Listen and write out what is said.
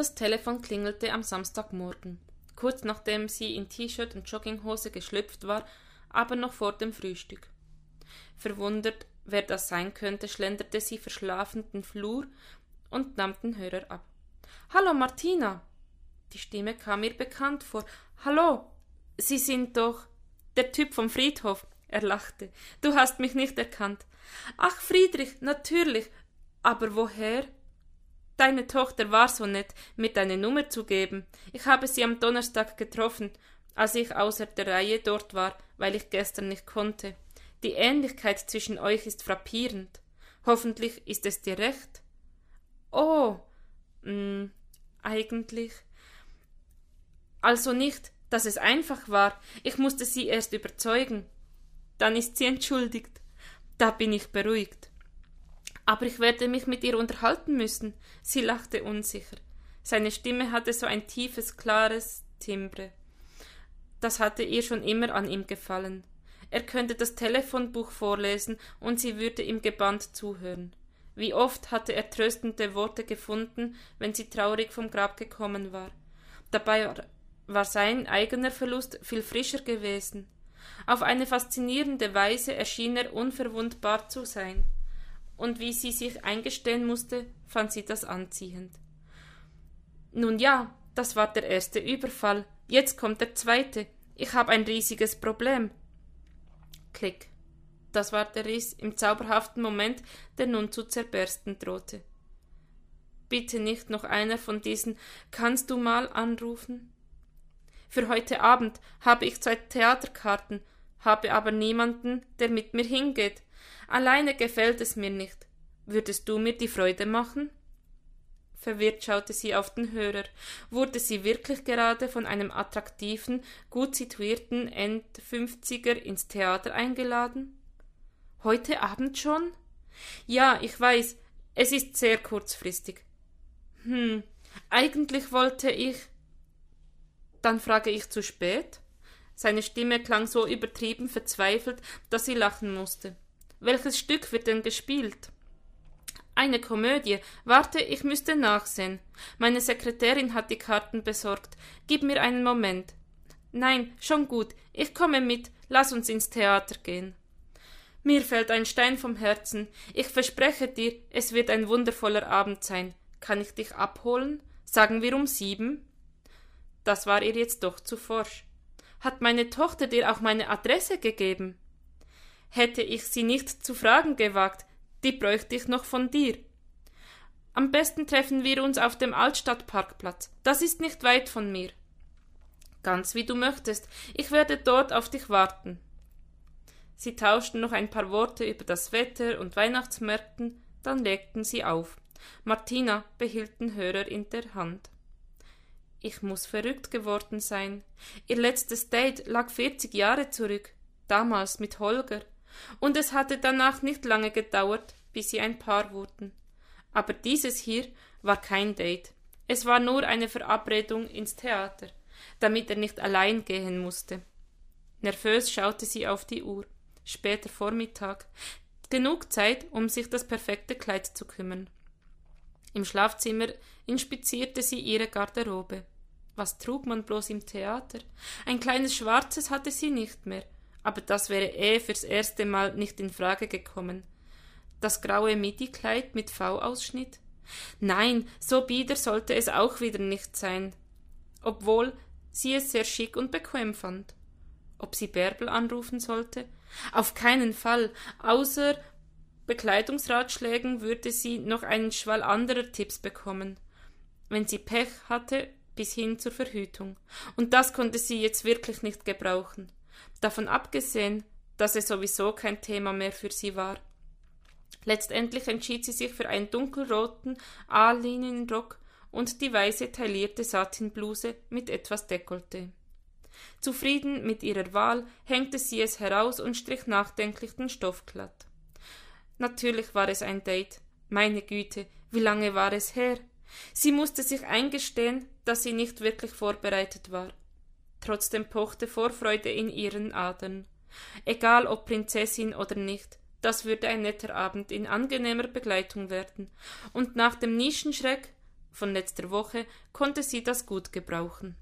Das Telefon klingelte am Samstagmorgen, kurz nachdem sie in T-Shirt und Jogginghose geschlüpft war, aber noch vor dem Frühstück. Verwundert, wer das sein könnte, schlenderte sie verschlafend den Flur und nahm den Hörer ab. Hallo, Martina! Die Stimme kam mir bekannt vor. Hallo! Sie sind doch der Typ vom Friedhof. Er lachte. Du hast mich nicht erkannt. Ach, Friedrich, natürlich. Aber woher? Deine Tochter war so nett, mir deine Nummer zu geben. Ich habe sie am Donnerstag getroffen, als ich außer der Reihe dort war, weil ich gestern nicht konnte. Die Ähnlichkeit zwischen euch ist frappierend. Hoffentlich ist es dir recht. Oh, mh, hm, eigentlich. Also nicht, dass es einfach war. Ich musste sie erst überzeugen. Dann ist sie entschuldigt. Da bin ich beruhigt. Aber ich werde mich mit ihr unterhalten müssen. Sie lachte unsicher. Seine Stimme hatte so ein tiefes, klares Timbre. Das hatte ihr schon immer an ihm gefallen. Er könnte das Telefonbuch vorlesen und sie würde ihm gebannt zuhören. Wie oft hatte er tröstende Worte gefunden, wenn sie traurig vom Grab gekommen war. Dabei war sein eigener Verlust viel frischer gewesen. Auf eine faszinierende Weise erschien er unverwundbar zu sein. Und wie sie sich eingestehen musste, fand sie das anziehend. Nun ja, das war der erste Überfall. Jetzt kommt der zweite. Ich habe ein riesiges Problem. Klick. Das war der Riss im zauberhaften Moment, der nun zu zerbersten drohte. Bitte nicht noch einer von diesen Kannst du mal anrufen? Für heute Abend habe ich zwei Theaterkarten, habe aber niemanden, der mit mir hingeht. Alleine gefällt es mir nicht. Würdest du mir die Freude machen? Verwirrt schaute sie auf den Hörer. Wurde sie wirklich gerade von einem attraktiven, gut situierten Endfünfziger ins Theater eingeladen? Heute Abend schon? Ja, ich weiß, es ist sehr kurzfristig. Hm, eigentlich wollte ich. Dann frage ich zu spät? Seine Stimme klang so übertrieben verzweifelt, dass sie lachen musste. Welches Stück wird denn gespielt? Eine Komödie. Warte, ich müsste nachsehen. Meine Sekretärin hat die Karten besorgt. Gib mir einen Moment. Nein, schon gut. Ich komme mit. Lass uns ins Theater gehen. Mir fällt ein Stein vom Herzen. Ich verspreche dir, es wird ein wundervoller Abend sein. Kann ich dich abholen? Sagen wir um sieben? Das war ihr jetzt doch zu forsch. Hat meine Tochter dir auch meine Adresse gegeben? Hätte ich sie nicht zu fragen gewagt, die bräuchte ich noch von dir. Am besten treffen wir uns auf dem Altstadtparkplatz. Das ist nicht weit von mir. Ganz wie du möchtest. Ich werde dort auf dich warten. Sie tauschten noch ein paar Worte über das Wetter und Weihnachtsmärkten, dann legten sie auf. Martina behielt den Hörer in der Hand. Ich muss verrückt geworden sein. Ihr letztes Date lag vierzig Jahre zurück, damals mit Holger, und es hatte danach nicht lange gedauert, bis sie ein Paar wurden. Aber dieses hier war kein Date. Es war nur eine Verabredung ins Theater, damit er nicht allein gehen musste. Nervös schaute sie auf die Uhr. Später Vormittag. Genug Zeit, um sich das perfekte Kleid zu kümmern. Im Schlafzimmer inspizierte sie ihre Garderobe. Was trug man bloß im Theater? Ein kleines schwarzes hatte sie nicht mehr, aber das wäre eh fürs erste Mal nicht in Frage gekommen. Das graue Midi-Kleid mit V-Ausschnitt? Nein, so bieder sollte es auch wieder nicht sein, obwohl sie es sehr schick und bequem fand. Ob sie Bärbel anrufen sollte? Auf keinen Fall, außer Bekleidungsratschlägen würde sie noch einen Schwall anderer Tipps bekommen. Wenn sie Pech hatte, bis hin zur Verhütung. Und das konnte sie jetzt wirklich nicht gebrauchen. Davon abgesehen, dass es sowieso kein Thema mehr für sie war. Letztendlich entschied sie sich für einen dunkelroten A-Linienrock und die weiße taillierte Satinbluse mit etwas Dekolleté. Zufrieden mit ihrer Wahl hängte sie es heraus und strich nachdenklich den Stoff glatt. Natürlich war es ein Date. Meine Güte, wie lange war es her? Sie musste sich eingestehen, dass sie nicht wirklich vorbereitet war. Trotzdem pochte Vorfreude in ihren Adern. Egal ob Prinzessin oder nicht, das würde ein netter Abend in angenehmer Begleitung werden. Und nach dem Nischenschreck, von letzter Woche konnte sie das gut gebrauchen.